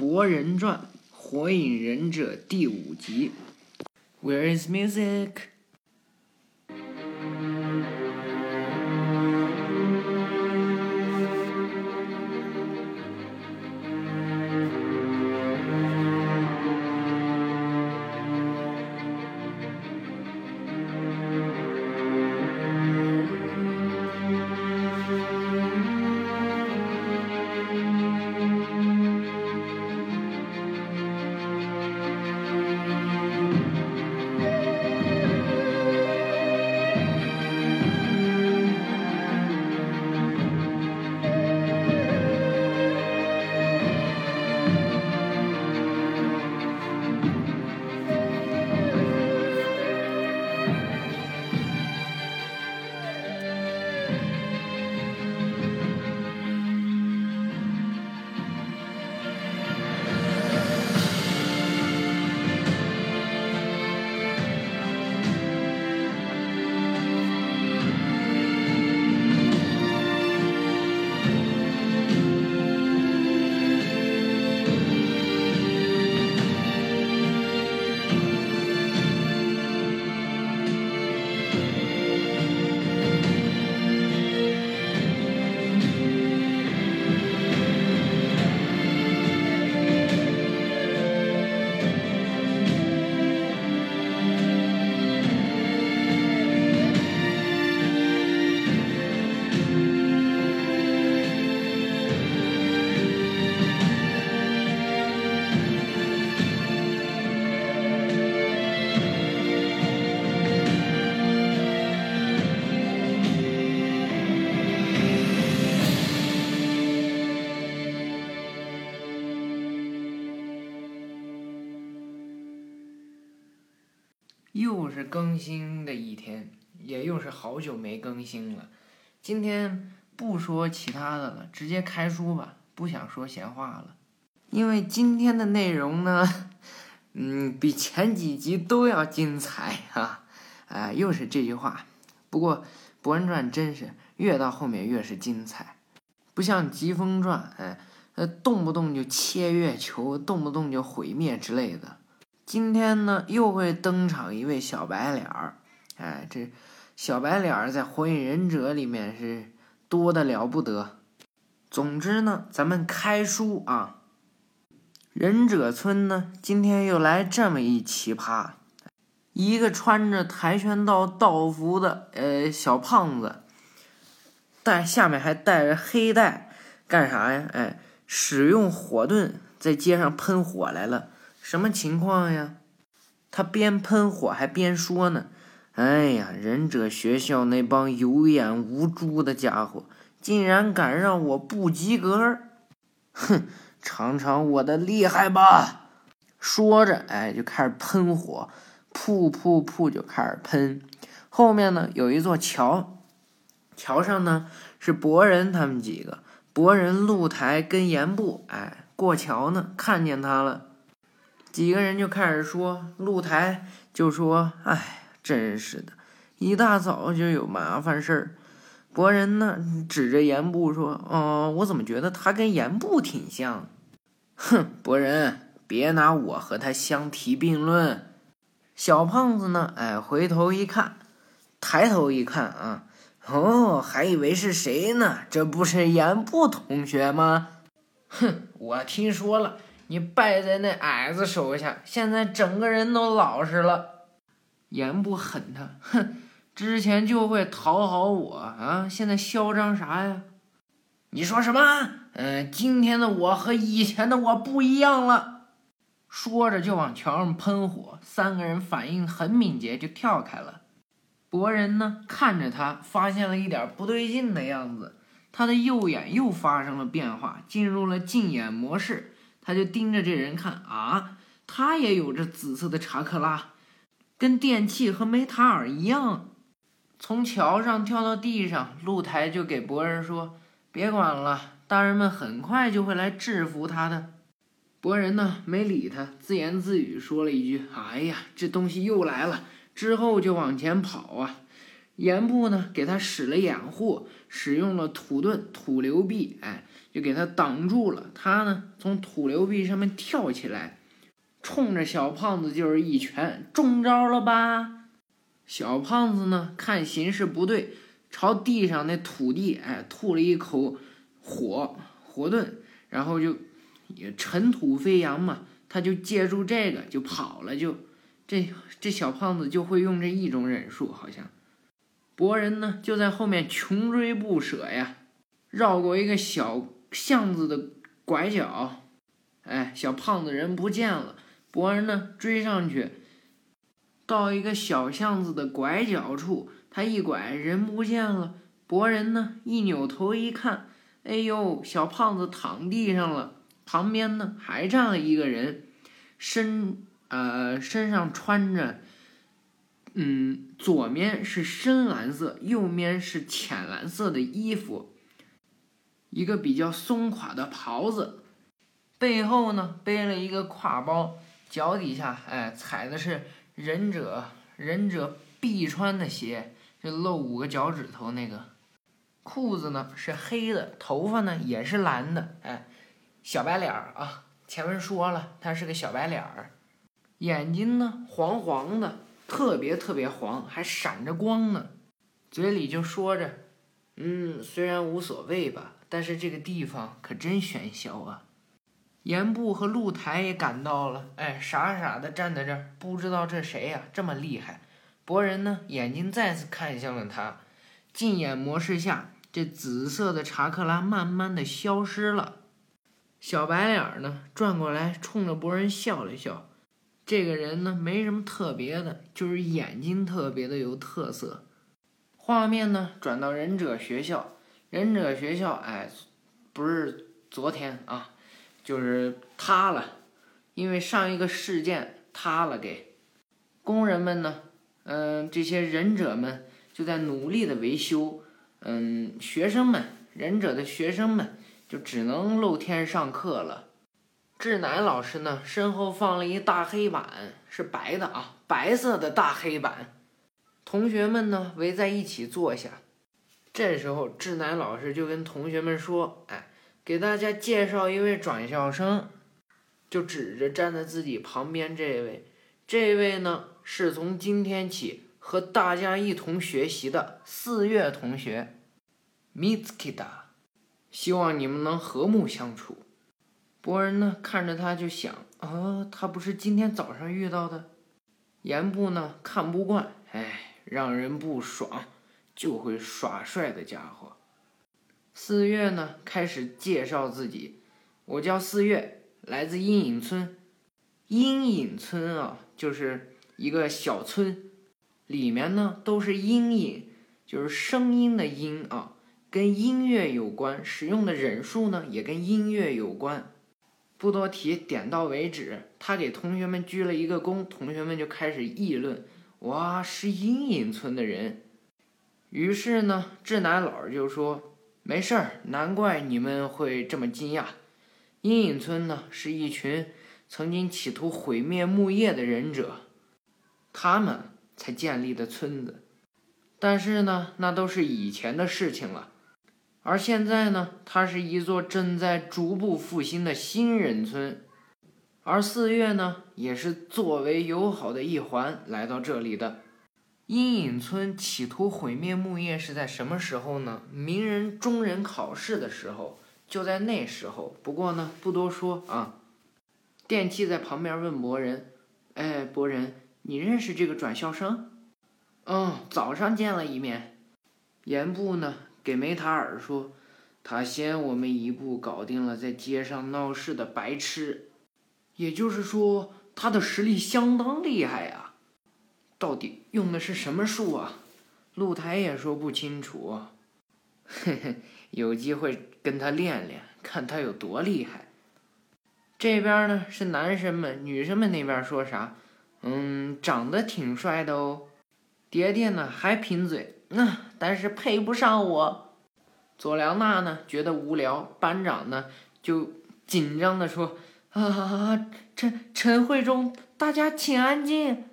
博人传》《火影忍者》第五集。Where is music？是更新的一天，也又是好久没更新了。今天不说其他的了，直接开书吧，不想说闲话了。因为今天的内容呢，嗯，比前几集都要精彩哈。哎，又是这句话。不过《博人传》真是越到后面越是精彩，不像《疾风传》，哎，呃，动不动就切月球，动不动就毁灭之类的。今天呢，又会登场一位小白脸儿，哎，这小白脸儿在《火影忍者》里面是多的了不得。总之呢，咱们开书啊，忍者村呢，今天又来这么一奇葩，一个穿着跆拳道道服的呃小胖子，带下面还带着黑带，干啥呀？哎，使用火盾在街上喷火来了。什么情况呀？他边喷火还边说呢：“哎呀，忍者学校那帮有眼无珠的家伙，竟然敢让我不及格！哼，尝尝我的厉害吧！”说着，哎，就开始喷火，噗噗噗就开始喷。后面呢，有一座桥，桥上呢是博人他们几个，博人、露台跟岩部，哎，过桥呢，看见他了。几个人就开始说，露台就说：“哎，真是的，一大早就有麻烦事儿。”博人呢，指着岩部说：“哦，我怎么觉得他跟岩部挺像？”哼，博人，别拿我和他相提并论。小胖子呢，哎，回头一看，抬头一看啊，哦，还以为是谁呢？这不是岩部同学吗？哼，我听说了。你败在那矮子手下，现在整个人都老实了。言不狠他，哼，之前就会讨好我啊，现在嚣张啥呀？你说什么？嗯，今天的我和以前的我不一样了。说着就往桥上喷火，三个人反应很敏捷，就跳开了。博人呢，看着他，发现了一点不对劲的样子，他的右眼又发生了变化，进入了禁眼模式。他就盯着这人看啊，他也有着紫色的查克拉，跟电器和梅塔尔一样。从桥上跳到地上，露台就给博人说：“别管了，大人们很快就会来制服他的。”博人呢没理他，自言自语说了一句：“哎呀，这东西又来了。”之后就往前跑啊。岩部呢给他使了掩护，使用了土遁、土流壁，哎。就给他挡住了。他呢，从土流壁上面跳起来，冲着小胖子就是一拳，中招了吧？小胖子呢，看形势不对，朝地上那土地，哎，吐了一口火火遁，然后就也尘土飞扬嘛，他就借助这个就跑了，就这这小胖子就会用这一种忍术，好像。博人呢，就在后面穷追不舍呀，绕过一个小巷子的拐角，哎，小胖子人不见了。博人呢，追上去，到一个小巷子的拐角处，他一拐，人不见了。博人呢，一扭头一看，哎呦，小胖子躺地上了，旁边呢还站了一个人，身呃身上穿着。嗯，左面是深蓝色，右面是浅蓝色的衣服，一个比较松垮的袍子，背后呢背了一个挎包，脚底下哎踩的是忍者忍者必穿的鞋，就露五个脚趾头那个，裤子呢是黑的，头发呢也是蓝的，哎，小白脸儿啊，前面说了他是个小白脸儿，眼睛呢黄黄的。特别特别黄，还闪着光呢，嘴里就说着：“嗯，虽然无所谓吧，但是这个地方可真喧嚣啊。”严部和露台也赶到了，哎，傻傻的站在这儿，不知道这谁呀，这么厉害。博人呢，眼睛再次看向了他，近眼模式下，这紫色的查克拉慢慢的消失了。小白脸呢，转过来冲着博人笑了笑。这个人呢，没什么特别的，就是眼睛特别的有特色。画面呢，转到忍者学校，忍者学校，哎，不是昨天啊，就是塌了，因为上一个事件塌了，给工人们呢，嗯，这些忍者们就在努力的维修，嗯，学生们，忍者的学生们就只能露天上课了。志南老师呢，身后放了一大黑板，是白的啊，白色的大黑板。同学们呢围在一起坐下。这时候，志南老师就跟同学们说：“哎，给大家介绍一位转校生，就指着站在自己旁边这位。这位呢，是从今天起和大家一同学习的四月同学，Mitsuki 希望你们能和睦相处。”博人呢看着他就想啊，他不是今天早上遇到的。严部呢看不惯，哎，让人不爽，就会耍帅的家伙。四月呢开始介绍自己，我叫四月，来自阴影村。阴影村啊，就是一个小村，里面呢都是阴影，就是声音的音啊，跟音乐有关，使用的忍术呢也跟音乐有关。不多提，点到为止。他给同学们鞠了一个躬，同学们就开始议论：“哇，是阴影村的人。”于是呢，志南老师就说：“没事儿，难怪你们会这么惊讶。阴影村呢，是一群曾经企图毁灭木叶的忍者，他们才建立的村子。但是呢，那都是以前的事情了。”而现在呢，它是一座正在逐步复兴的新人村，而四月呢，也是作为友好的一环来到这里的。阴影村企图毁灭木叶是在什么时候呢？鸣人中人考试的时候，就在那时候。不过呢，不多说啊。电器在旁边问博人：“哎，博人，你认识这个转校生？”“嗯，早上见了一面。”岩部呢？给梅塔尔说，他先我们一步搞定了在街上闹事的白痴，也就是说，他的实力相当厉害啊！到底用的是什么术啊？露台也说不清楚。嘿嘿，有机会跟他练练，看他有多厉害。这边呢是男生们，女生们那边说啥？嗯，长得挺帅的哦。爹爹呢还贫嘴。那但是配不上我，佐良娜呢觉得无聊，班长呢就紧张的说：“啊，陈陈慧中，大家请安静。”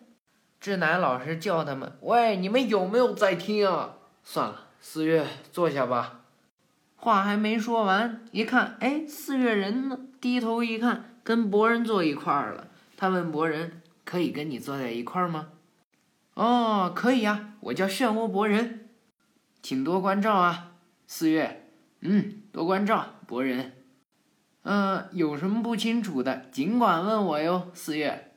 志南老师叫他们：“喂，你们有没有在听啊？”算了，四月坐下吧。话还没说完，一看，哎，四月人呢？低头一看，跟博人坐一块儿了。他问博人：“可以跟你坐在一块儿吗？”“哦，可以呀，我叫漩涡博人，请多关照啊。”四月：“嗯，多关照，博人。”“嗯，有什么不清楚的，尽管问我哟。”四月，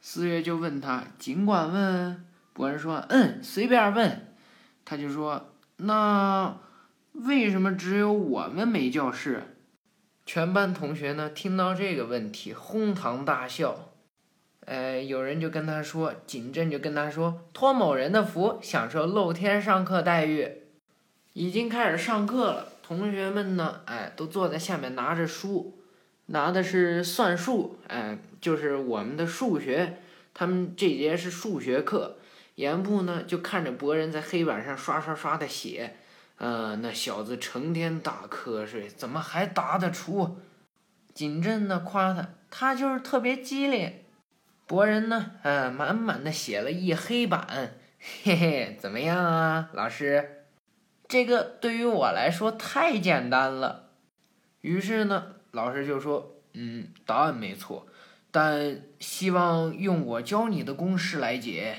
四月就问他：“尽管问。”博人说：“嗯，随便问。”他就说：“那。”为什么只有我们没教室？全班同学呢？听到这个问题，哄堂大笑。呃，有人就跟他说，景镇就跟他说，托某人的福，享受露天上课待遇。已经开始上课了，同学们呢？哎，都坐在下面拿着书，拿的是算术，哎，就是我们的数学。他们这节是数学课。严部呢，就看着博人在黑板上刷刷刷的写。嗯，那小子成天打瞌睡，怎么还答得出？景镇呢夸他，他就是特别机灵。博人呢，嗯，满满的写了一黑板，嘿嘿，怎么样啊，老师？这个对于我来说太简单了。于是呢，老师就说，嗯，答案没错，但希望用我教你的公式来解。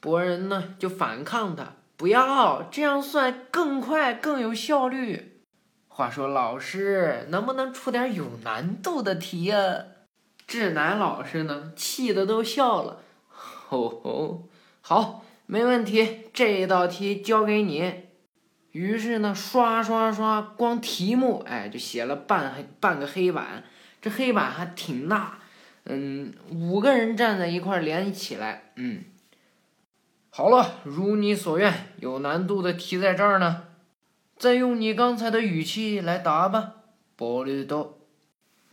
博人呢就反抗他。不要这样算更快更有效率。话说老师能不能出点有难度的题呀？志南老师呢气得都笑了。吼 吼，好，没问题，这一道题交给你。于是呢，刷刷刷，光题目哎就写了半黑半个黑板，这黑板还挺大，嗯，五个人站在一块连起来，嗯。好了，如你所愿，有难度的题在这儿呢。再用你刚才的语气来答吧。博绿豆，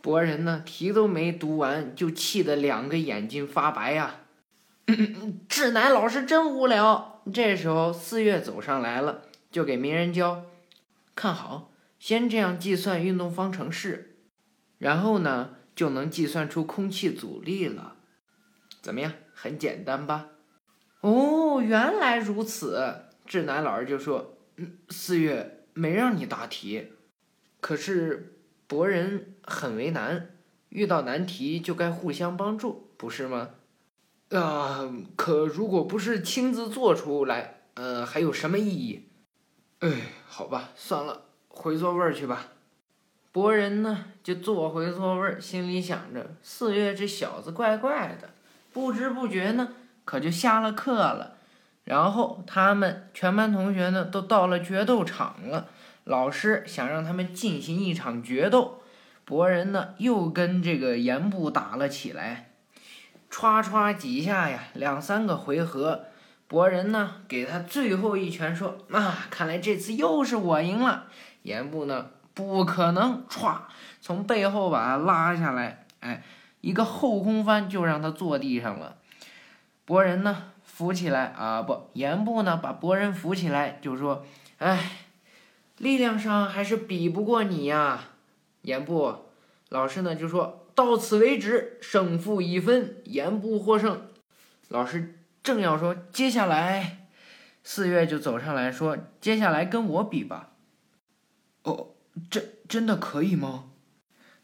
博人呢？题都没读完，就气得两个眼睛发白呀。志乃老师真无聊。这时候四月走上来了，就给鸣人教。看好，先这样计算运动方程式，然后呢，就能计算出空气阻力了。怎么样？很简单吧？哦，原来如此，志南老师就说：“嗯，四月没让你答题，可是博人很为难，遇到难题就该互相帮助，不是吗？啊，可如果不是亲自做出来，呃，还有什么意义？哎，好吧，算了，回座位去吧。博人呢，就坐回座位，心里想着：四月这小子怪怪的，不知不觉呢。”可就下了课了，然后他们全班同学呢都到了决斗场了。老师想让他们进行一场决斗，博人呢又跟这个岩部打了起来，歘歘几下呀，两三个回合，博人呢给他最后一拳，说啊，看来这次又是我赢了。岩部呢不可能，歘，从背后把他拉下来，哎，一个后空翻就让他坐地上了。博人呢扶起来啊不，岩部呢把博人扶起来，就说：“哎，力量上还是比不过你呀。”严部老师呢就说到此为止，胜负已分，严部获胜。老师正要说接下来，四月就走上来说：“接下来跟我比吧。”哦，真真的可以吗？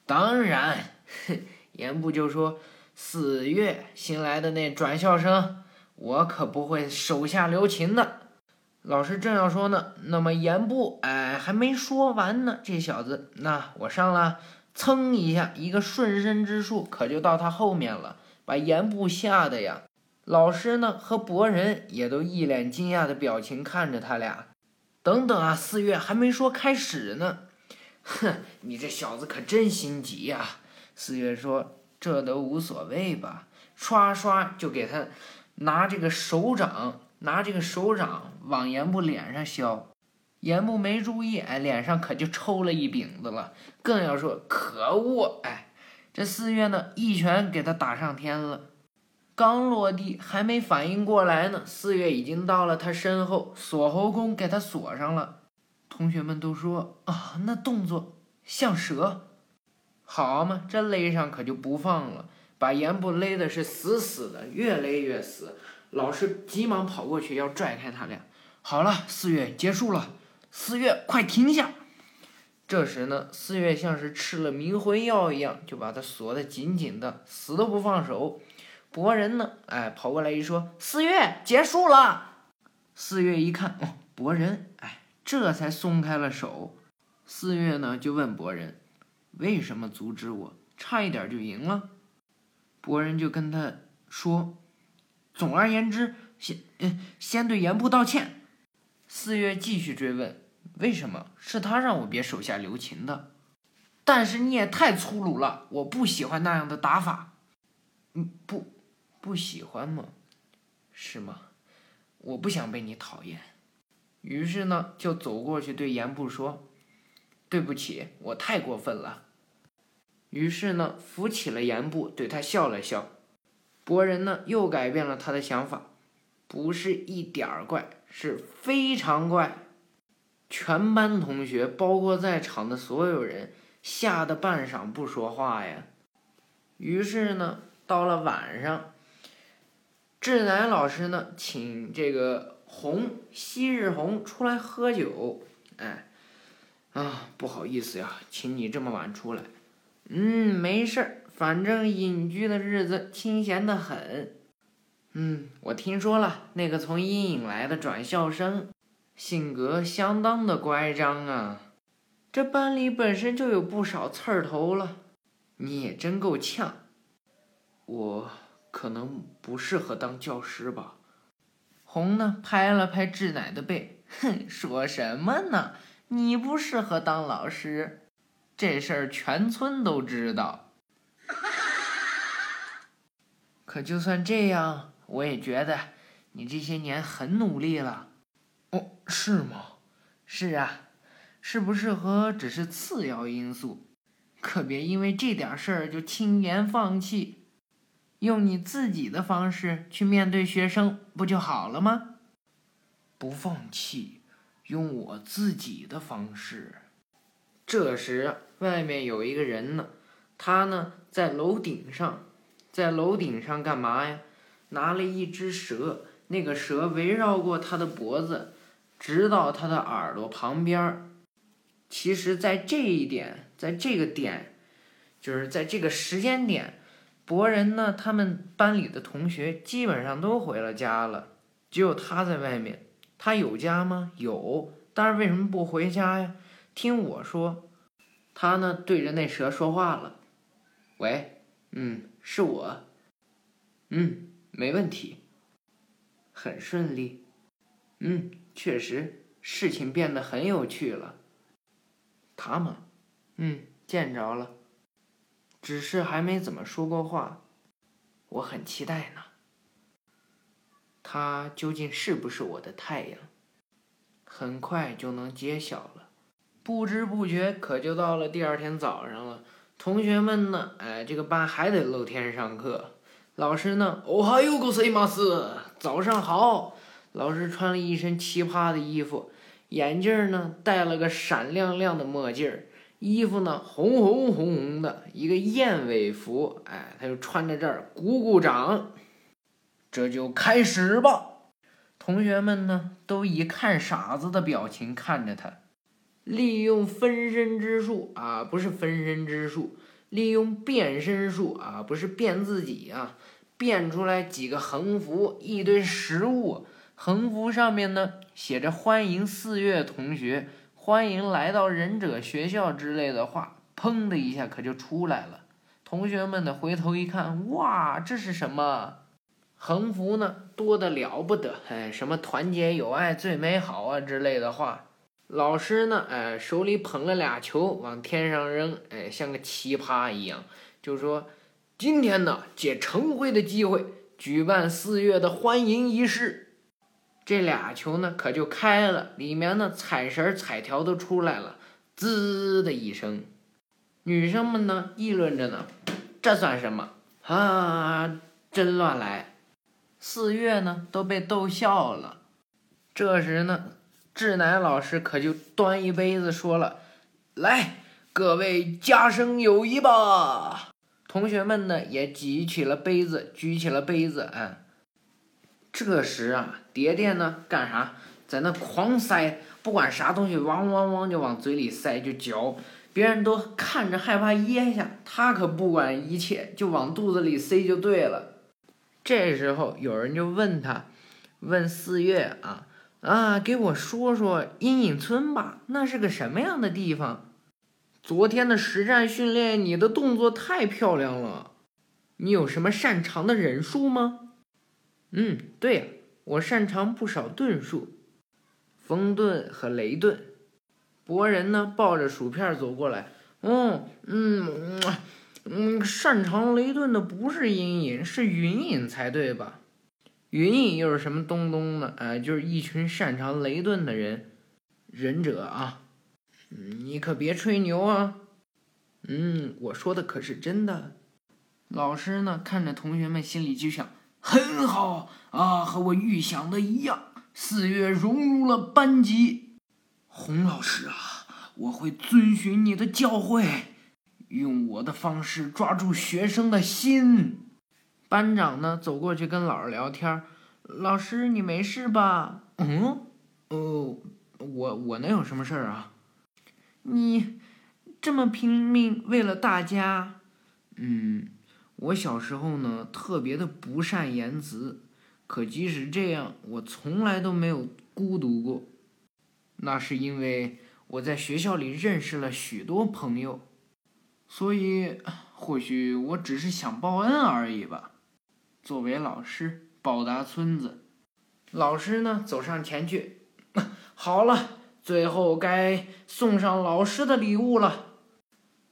当然，严部就说。四月新来的那转校生，我可不会手下留情的。老师正要说呢，那么严部哎还没说完呢，这小子那我上了，噌一下一个顺身之术，可就到他后面了，把严部吓得呀。老师呢和博人也都一脸惊讶的表情看着他俩。等等啊，四月还没说开始呢。哼，你这小子可真心急呀。四月说。这都无所谓吧，刷刷就给他拿这个手掌，拿这个手掌往严部脸上削，严部没注意，哎，脸上可就抽了一饼子了。更要说可恶，哎，这四月呢，一拳给他打上天了，刚落地还没反应过来呢，四月已经到了他身后，锁喉功给他锁上了。同学们都说啊，那动作像蛇。好嘛，这勒上可就不放了，把严部勒的是死死的，越勒越死。老师急忙跑过去要拽开他俩。好了，四月结束了，四月快停下！这时呢，四月像是吃了迷魂药一样，就把他锁得紧紧的，死都不放手。博人呢，哎，跑过来一说：“四月结束了。”四月一看，哦，博人，哎，这才松开了手。四月呢，就问博人：“为什么阻止我？差一点就赢了。”博人就跟他说：“总而言之，先嗯，先对严部道歉。”四月继续追问：“为什么？是他让我别手下留情的。”但是你也太粗鲁了，我不喜欢那样的打法。嗯，不，不喜欢吗？是吗？我不想被你讨厌。于是呢，就走过去对严部说：“对不起，我太过分了。”于是呢，扶起了严部，对他笑了笑。博人呢，又改变了他的想法，不是一点儿怪，是非常怪。全班同学，包括在场的所有人，吓得半晌不说话呀。于是呢，到了晚上，志乃老师呢，请这个红昔日红出来喝酒。哎，啊，不好意思呀，请你这么晚出来。嗯，没事儿，反正隐居的日子清闲的很。嗯，我听说了，那个从阴影来的转校生，性格相当的乖张啊。这班里本身就有不少刺儿头了，你也真够呛。我可能不适合当教师吧？红呢，拍了拍志乃的背，哼，说什么呢？你不适合当老师。这事儿全村都知道，可就算这样，我也觉得你这些年很努力了。哦，是吗？是啊，适不适合只是次要因素，可别因为这点事儿就轻言放弃。用你自己的方式去面对学生，不就好了吗？不放弃，用我自己的方式。这时。外面有一个人呢，他呢在楼顶上，在楼顶上干嘛呀？拿了一只蛇，那个蛇围绕过他的脖子，直到他的耳朵旁边儿。其实，在这一点，在这个点，就是在这个时间点，博人呢，他们班里的同学基本上都回了家了，只有他在外面。他有家吗？有，但是为什么不回家呀？听我说。他呢，对着那蛇说话了：“喂，嗯，是我，嗯，没问题，很顺利，嗯，确实，事情变得很有趣了。他吗？嗯，见着了，只是还没怎么说过话，我很期待呢。他究竟是不是我的太阳？很快就能揭晓了。”不知不觉可就到了第二天早上了，同学们呢，哎，这个班还得露天上课。老师呢，哦哈哟，各位马斯，早上好。老师穿了一身奇葩的衣服，眼镜呢戴了个闪亮亮的墨镜，衣服呢红红红红的，一个燕尾服，哎，他就穿在这儿鼓鼓掌。这就开始吧。同学们呢，都以看傻子的表情看着他。利用分身之术啊，不是分身之术，利用变身术啊，不是变自己啊，变出来几个横幅，一堆食物，横幅上面呢写着“欢迎四月同学，欢迎来到忍者学校”之类的话，砰的一下可就出来了。同学们呢回头一看，哇，这是什么？横幅呢多的了不得，哎，什么团结友爱最美好啊之类的话。老师呢？哎，手里捧了俩球，往天上扔，哎，像个奇葩一样，就说：“今天呢，借晨会的机会，举办四月的欢迎仪式。”这俩球呢，可就开了，里面呢，彩绳彩条都出来了，滋的一声。女生们呢，议论着呢：“这算什么？啊，真乱来！”四月呢，都被逗笑了。这时呢。志乃老师可就端一杯子说了：“来，各位加深友谊吧。”同学们呢也举起了杯子，举起了杯子。哎，这时啊，蝶蝶呢干啥？在那狂塞不管啥东西，汪汪汪就往嘴里塞就嚼，别人都看着害怕噎下，他可不管一切，就往肚子里塞就对了。这时候有人就问他，问四月啊啊，给我说说阴影村吧，那是个什么样的地方？昨天的实战训练，你的动作太漂亮了，你有什么擅长的忍术吗？嗯，对呀，我擅长不少遁术，风遁和雷遁。博人呢，抱着薯片走过来，嗯嗯嗯，擅长雷遁的不是阴影，是云影才对吧？云隐又是什么东东呢？哎，就是一群擅长雷遁的人，忍者啊。你可别吹牛啊。嗯，我说的可是真的。老师呢，看着同学们，心里就想。很好啊，和我预想的一样。四月融入了班级。洪老师啊，我会遵循你的教诲，用我的方式抓住学生的心。班长呢，走过去跟老师聊天。老师，你没事吧？嗯，哦，我我能有什么事儿啊？你这么拼命为了大家，嗯。我小时候呢，特别的不善言辞，可即使这样，我从来都没有孤独过。那是因为我在学校里认识了许多朋友，所以或许我只是想报恩而已吧。作为老师，报答村子。老师呢，走上前去，好了，最后该送上老师的礼物了。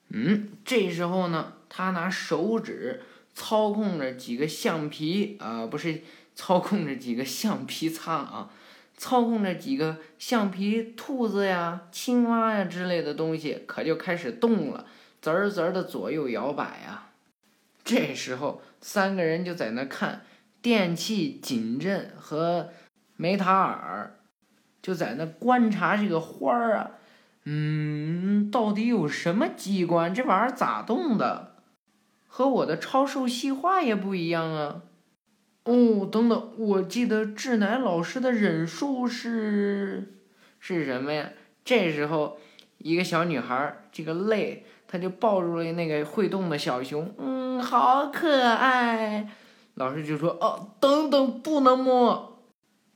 嗯，这时候呢。他拿手指操控着几个橡皮啊，不是操控着几个橡皮擦啊，操控着几个橡皮兔子呀、青蛙呀之类的东西，可就开始动了，啧儿滋儿的左右摇摆呀。这时候，三个人就在那看，电气锦镇和梅塔尔就在那观察这个花儿啊，嗯，到底有什么机关？这玩意儿咋动的？和我的超兽细化也不一样啊！哦，等等，我记得志乃老师的忍术是是什么呀？这时候，一个小女孩儿这个泪，他就抱住了那个会动的小熊，嗯，好可爱。老师就说：“哦，等等，不能摸。”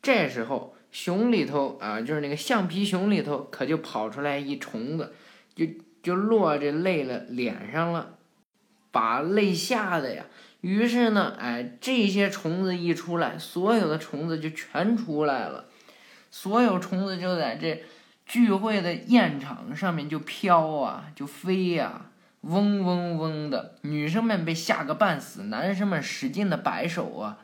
这时候，熊里头啊，就是那个橡皮熊里头，可就跑出来一虫子，就就落这泪了脸上了。把泪吓的呀，于是呢，哎，这些虫子一出来，所有的虫子就全出来了，所有虫子就在这聚会的宴场上面就飘啊，就飞呀，嗡嗡嗡的。女生们被吓个半死，男生们使劲的摆手啊。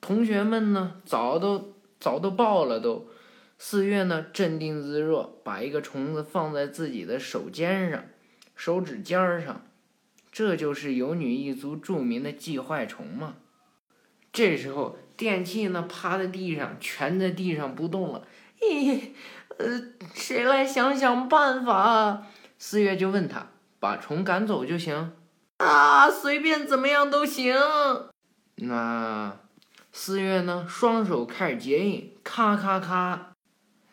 同学们呢，早都早都爆了都。四月呢，镇定自若，把一个虫子放在自己的手尖上，手指尖上。这就是有女一族著名的寄坏虫嘛。这时候电器呢趴在地上，蜷在地上不动了。呃，谁来想想办法？四月就问他，把虫赶走就行。啊，随便怎么样都行。那四月呢，双手开始结印，咔咔咔，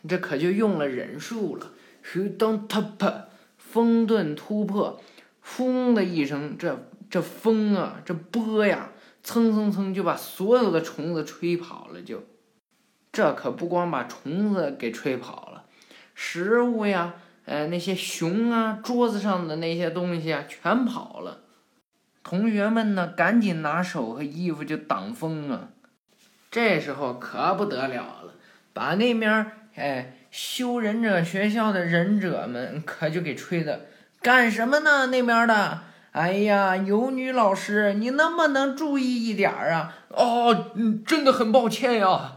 这可就用了忍术了。嘘当他啪，风遁突破。轰的一声，这这风啊，这波呀，蹭蹭蹭就把所有的虫子吹跑了。就，这可不光把虫子给吹跑了，食物呀，呃，那些熊啊，桌子上的那些东西啊，全跑了。同学们呢，赶紧拿手和衣服就挡风啊。这时候可不得了了，把那面哎修忍者学校的忍者们可就给吹的。干什么呢？那边的，哎呀，有女老师，你能不能注意一点啊？哦，嗯，真的很抱歉呀。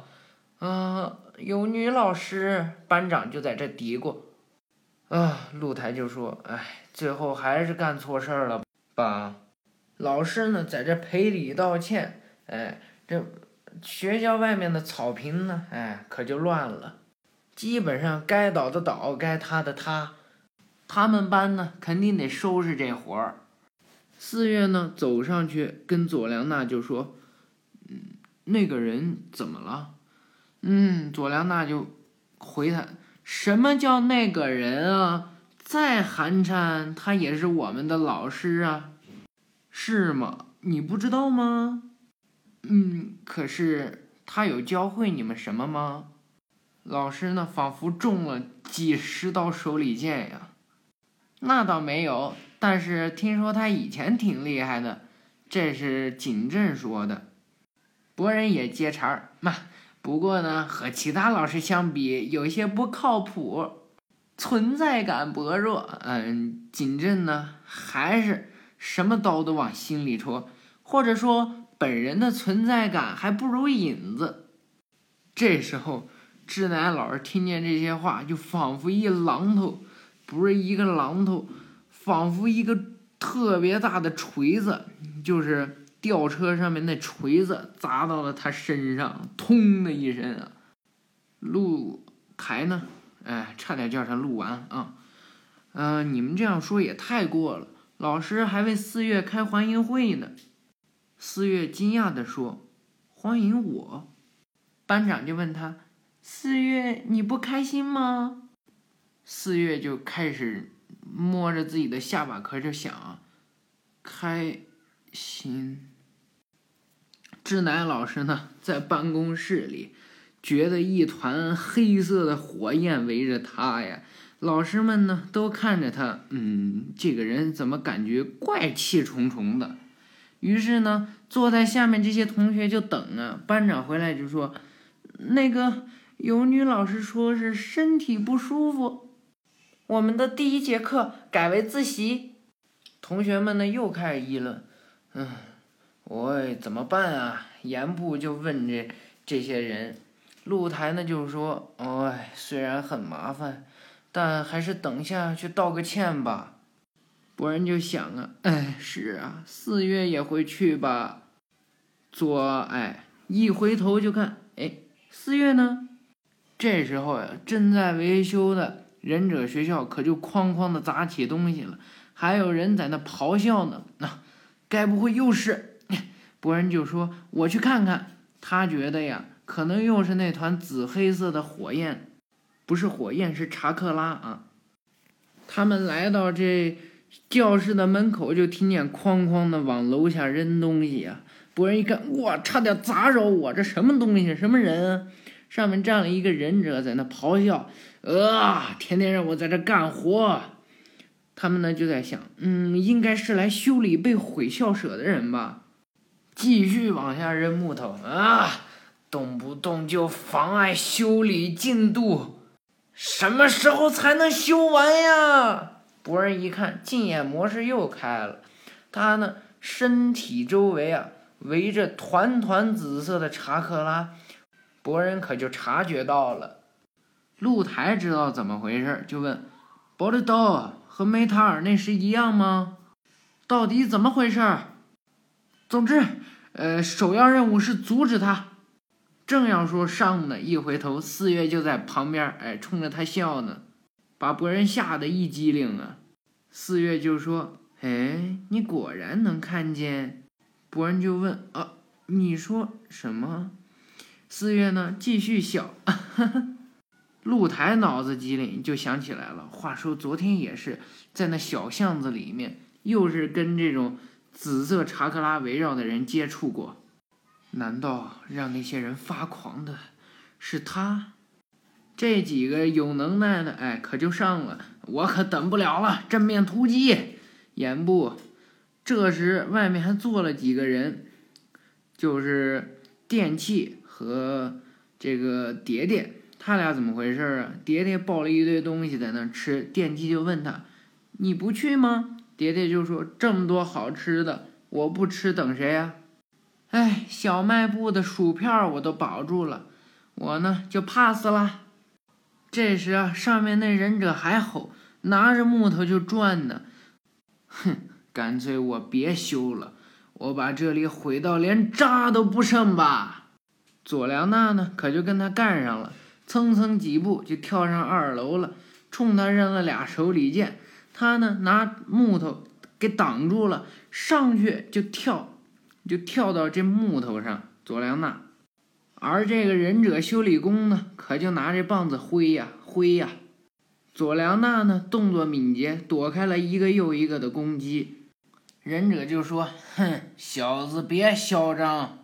啊，有女老师，班长就在这嘀咕。啊，露台就说：“哎，最后还是干错事儿了吧？”老师呢，在这赔礼道歉。哎，这学校外面的草坪呢，哎，可就乱了。基本上该倒的倒，该塌的塌。他们班呢，肯定得收拾这活儿。四月呢，走上去跟佐良娜就说：“嗯，那个人怎么了？”嗯，佐良娜就回他：“什么叫那个人啊？再寒碜，他也是我们的老师啊，是吗？你不知道吗？嗯，可是他有教会你们什么吗？老师呢，仿佛中了几十刀手里剑呀。那倒没有，但是听说他以前挺厉害的，这是景镇说的。博人也接茬儿嘛，不过呢，和其他老师相比，有些不靠谱。存在感薄弱，嗯，景镇呢还是什么刀都往心里戳，或者说本人的存在感还不如影子。这时候，志乃老师听见这些话，就仿佛一榔头，不是一个榔头，仿佛一个特别大的锤子，就是吊车上面那锤子砸到了他身上，通的一声啊！露台呢？哎，差点叫他录完啊！嗯，你们这样说也太过了。老师还为四月开欢迎会呢。四月惊讶地说：“欢迎我？”班长就问他：“四月，你不开心吗？”四月就开始摸着自己的下巴壳就想：“开心。”志乃老师呢，在办公室里。觉得一团黑色的火焰围着他呀，老师们呢都看着他，嗯，这个人怎么感觉怪气重重的？于是呢，坐在下面这些同学就等啊，班长回来就说：“那个有女老师说是身体不舒服，我们的第一节课改为自习。”同学们呢又开始议论：“嗯，我怎么办啊？”严部就问这这些人。露台呢，就说，哎，虽然很麻烦，但还是等下去道个歉吧。博人就想啊，哎，是啊，四月也会去吧。左，哎，一回头就看，哎，四月呢？这时候呀，正在维修的忍者学校可就哐哐的砸起东西了，还有人在那咆哮呢。那，该不会又是？博人就说：“我去看看。”他觉得呀。可能又是那团紫黑色的火焰，不是火焰，是查克拉啊！他们来到这教室的门口，就听见哐哐的往楼下扔东西啊！博人一看，哇，差点砸着我！这什么东西？什么人？上面站了一个忍者，在那咆哮，啊！天天让我在这干活。他们呢就在想，嗯，应该是来修理被毁校舍的人吧？继续往下扔木头啊！动不动就妨碍修理进度，什么时候才能修完呀？博人一看，禁眼模式又开了，他呢身体周围啊围着团团紫色的查克拉，博人可就察觉到了。露台知道怎么回事，就问：“博的刀和梅塔尔那是一样吗？到底怎么回事？”总之，呃，首要任务是阻止他。正要说上呢，一回头，四月就在旁边，哎，冲着他笑呢，把博人吓得一激灵啊。四月就说：“哎，你果然能看见。”博人就问：“啊，你说什么？”四月呢，继续笑。露台脑子机灵，就想起来了。话说昨天也是在那小巷子里面，又是跟这种紫色查克拉围绕的人接触过。难道让那些人发狂的是他？这几个有能耐的，哎，可就上了，我可等不了了，正面突击！严部，这时外面还坐了几个人，就是电器和这个蝶蝶，他俩怎么回事啊？蝶蝶抱了一堆东西在那吃，电器就问他：“你不去吗？”蝶蝶就说：“这么多好吃的，我不吃等谁呀？”哎，小卖部的薯片我都保住了，我呢就 pass 了。这时啊，上面那忍者还吼，拿着木头就转呢。哼，干脆我别修了，我把这里毁到连渣都不剩吧。佐良娜呢，可就跟他干上了，蹭蹭几步就跳上二楼了，冲他扔了俩手里剑。他呢拿木头给挡住了，上去就跳。就跳到这木头上，佐良娜，而这个忍者修理工呢，可就拿这棒子挥呀挥呀。佐良娜呢，动作敏捷，躲开了一个又一个的攻击。忍者就说：“哼，小子，别嚣张。”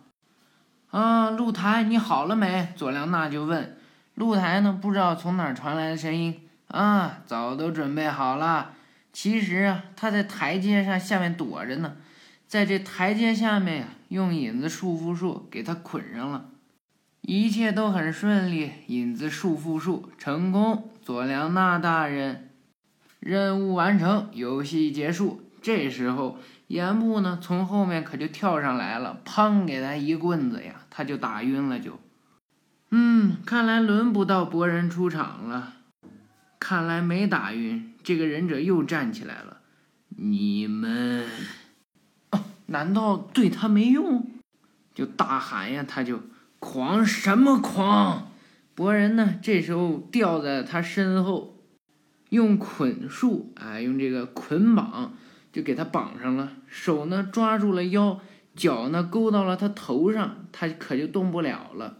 啊，露台，你好了没？佐良娜就问。露台呢，不知道从哪传来的声音。啊，早都准备好了。其实啊，他在台阶上下面躲着呢，在这台阶下面呀，用引子束缚术给他捆上了。一切都很顺利，引子束缚术成功。佐良娜大人，任务完成，游戏结束。这时候，岩部呢从后面可就跳上来了，砰，给他一棍子呀，他就打晕了。就，嗯，看来轮不到博人出场了。看来没打晕，这个忍者又站起来了。你们，哦，难道对他没用？就大喊呀，他就狂什么狂？博人呢，这时候吊在他身后，用捆束，哎，用这个捆绑，就给他绑上了。手呢抓住了腰，脚呢勾到了他头上，他可就动不了了。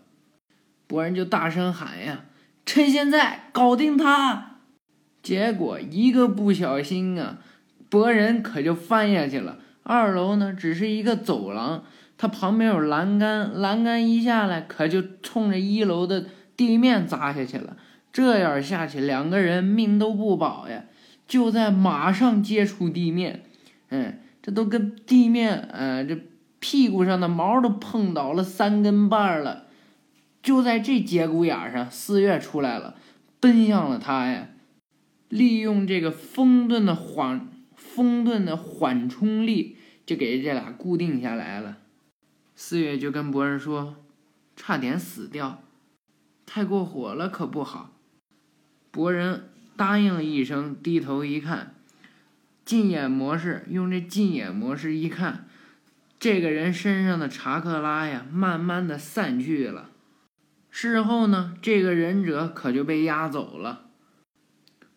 博人就大声喊呀：“趁现在搞定他！”结果一个不小心啊，博人可就翻下去了。二楼呢，只是一个走廊，它旁边有栏杆，栏杆一下来，可就冲着一楼的地面砸下去了。这样下去，两个人命都不保呀！就在马上接触地面，嗯，这都跟地面，嗯，这屁股上的毛都碰倒了三根半了。就在这节骨眼上，四月出来了，奔向了他呀。利用这个风盾的缓风盾的缓冲力，就给这俩固定下来了。四月就跟博人说：“差点死掉，太过火了，可不好。”博人答应了一声，低头一看，近眼模式，用这近眼模式一看，这个人身上的查克拉呀，慢慢的散去了。事后呢，这个忍者可就被押走了。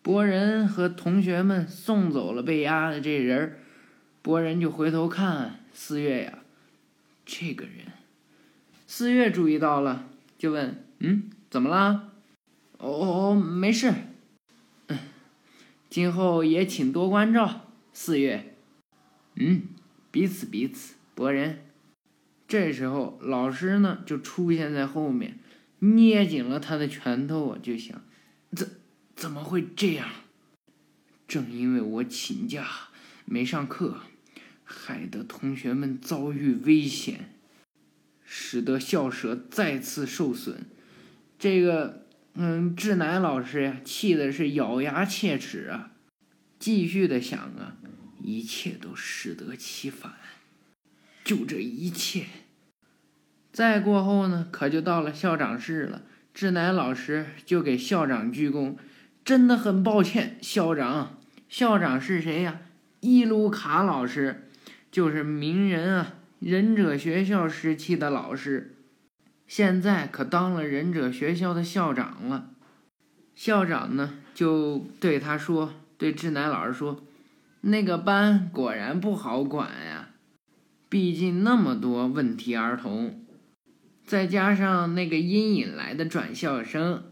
博人和同学们送走了被压的这人儿，博人就回头看四月呀，这个人，四月注意到了，就问：“嗯，怎么啦？”“哦哦，没事。”“嗯，今后也请多关照。”四月，“嗯，彼此彼此。”博人，这时候老师呢就出现在后面，捏紧了他的拳头啊，就想，这。怎么会这样？正因为我请假没上课，害得同学们遭遇危险，使得校舍再次受损。这个，嗯，志乃老师呀，气的是咬牙切齿啊，继续的想啊，一切都适得其反，就这一切。再过后呢，可就到了校长室了，志乃老师就给校长鞠躬。真的很抱歉，校长。校长是谁呀？伊鲁卡老师，就是名人啊，忍者学校时期的老师，现在可当了忍者学校的校长了。校长呢，就对他说：“对志乃老师说，那个班果然不好管呀，毕竟那么多问题儿童，再加上那个阴影来的转校生。”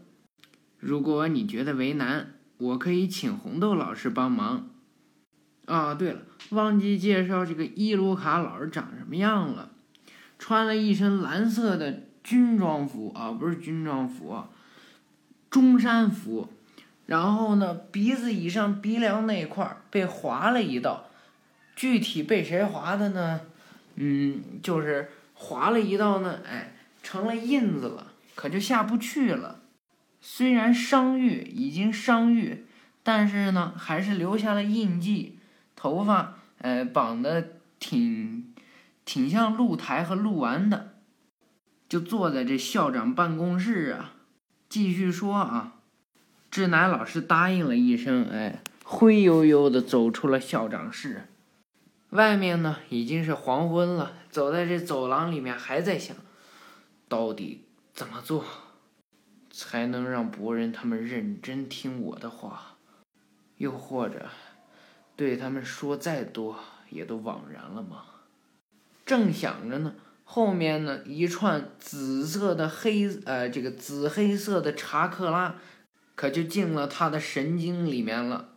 如果你觉得为难，我可以请红豆老师帮忙。啊，对了，忘记介绍这个伊鲁卡老师长什么样了，穿了一身蓝色的军装服啊，不是军装服，中山服。然后呢，鼻子以上鼻梁那块儿被划了一道，具体被谁划的呢？嗯，就是划了一道呢，哎，成了印子了，可就下不去了。虽然伤愈已经伤愈，但是呢，还是留下了印记。头发，呃，绑的挺，挺像鹿台和鹿丸的。就坐在这校长办公室啊，继续说啊。志乃老师答应了一声，哎，灰悠悠的走出了校长室。外面呢，已经是黄昏了。走在这走廊里面，还在想，到底怎么做。才能让博人他们认真听我的话，又或者对他们说再多也都枉然了吗？正想着呢，后面呢一串紫色的黑呃这个紫黑色的查克拉可就进了他的神经里面了。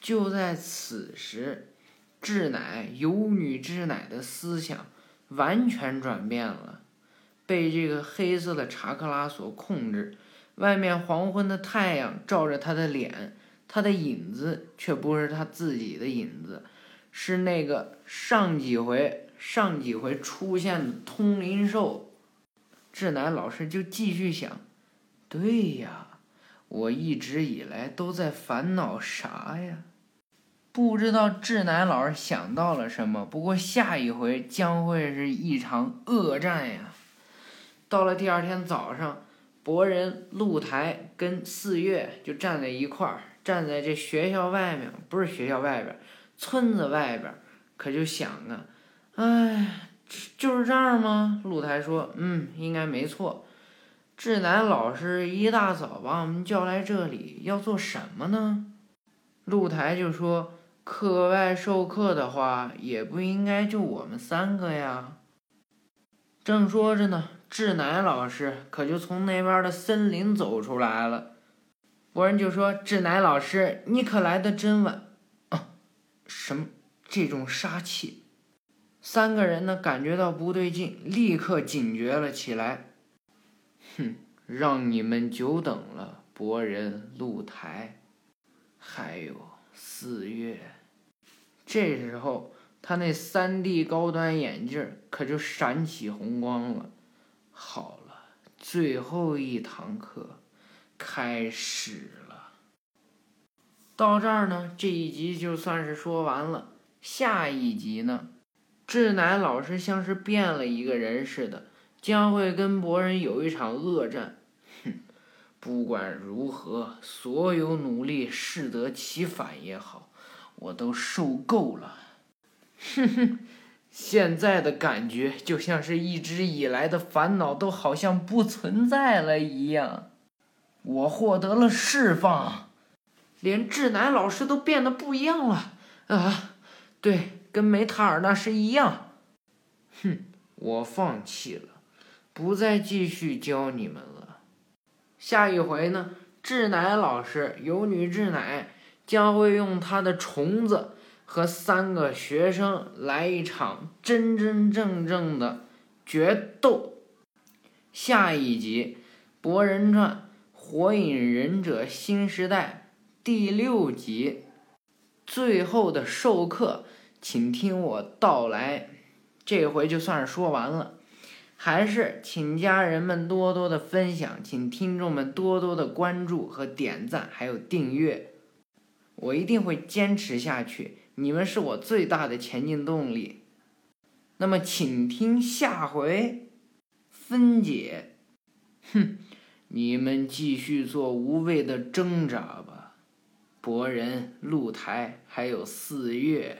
就在此时，智乃有女之乃的思想完全转变了，被这个黑色的查克拉所控制。外面黄昏的太阳照着他的脸，他的影子却不是他自己的影子，是那个上几回上几回出现的通灵兽。志乃老师就继续想：对呀，我一直以来都在烦恼啥呀？不知道志乃老师想到了什么，不过下一回将会是一场恶战呀！到了第二天早上，博人露台跟四月就站在一块儿，站在这学校外面，不是学校外边，村子外边，可就想啊，哎，就是这儿吗？露台说，嗯，应该没错。智乃老师一大早把我们叫来这里，要做什么呢？露台就说。课外授课的话，也不应该就我们三个呀。正说着呢，志乃老师可就从那边的森林走出来了。博人就说：“志乃老师，你可来的真晚。”啊，什么？这种杀气？三个人呢，感觉到不对劲，立刻警觉了起来。哼，让你们久等了，博人、露台，还有四月。这时候，他那三 D 高端眼镜可就闪起红光了。好了，最后一堂课开始了。到这儿呢，这一集就算是说完了。下一集呢，志乃老师像是变了一个人似的，将会跟博人有一场恶战。哼，不管如何，所有努力适得其反也好。我都受够了，哼哼，现在的感觉就像是一直以来的烦恼都好像不存在了一样，我获得了释放，连志乃老师都变得不一样了啊！对，跟梅塔尔那是一样。哼，我放弃了，不再继续教你们了。下一回呢？志乃老师有女志乃。将会用她的虫子和三个学生来一场真真正正的决斗。下一集《博人传》《火影忍者新时代》第六集，最后的授课，请听我道来。这回就算是说完了，还是请家人们多多的分享，请听众们多多的关注和点赞，还有订阅。我一定会坚持下去，你们是我最大的前进动力。那么，请听下回分解。哼，你们继续做无谓的挣扎吧，博人、露台还有四月。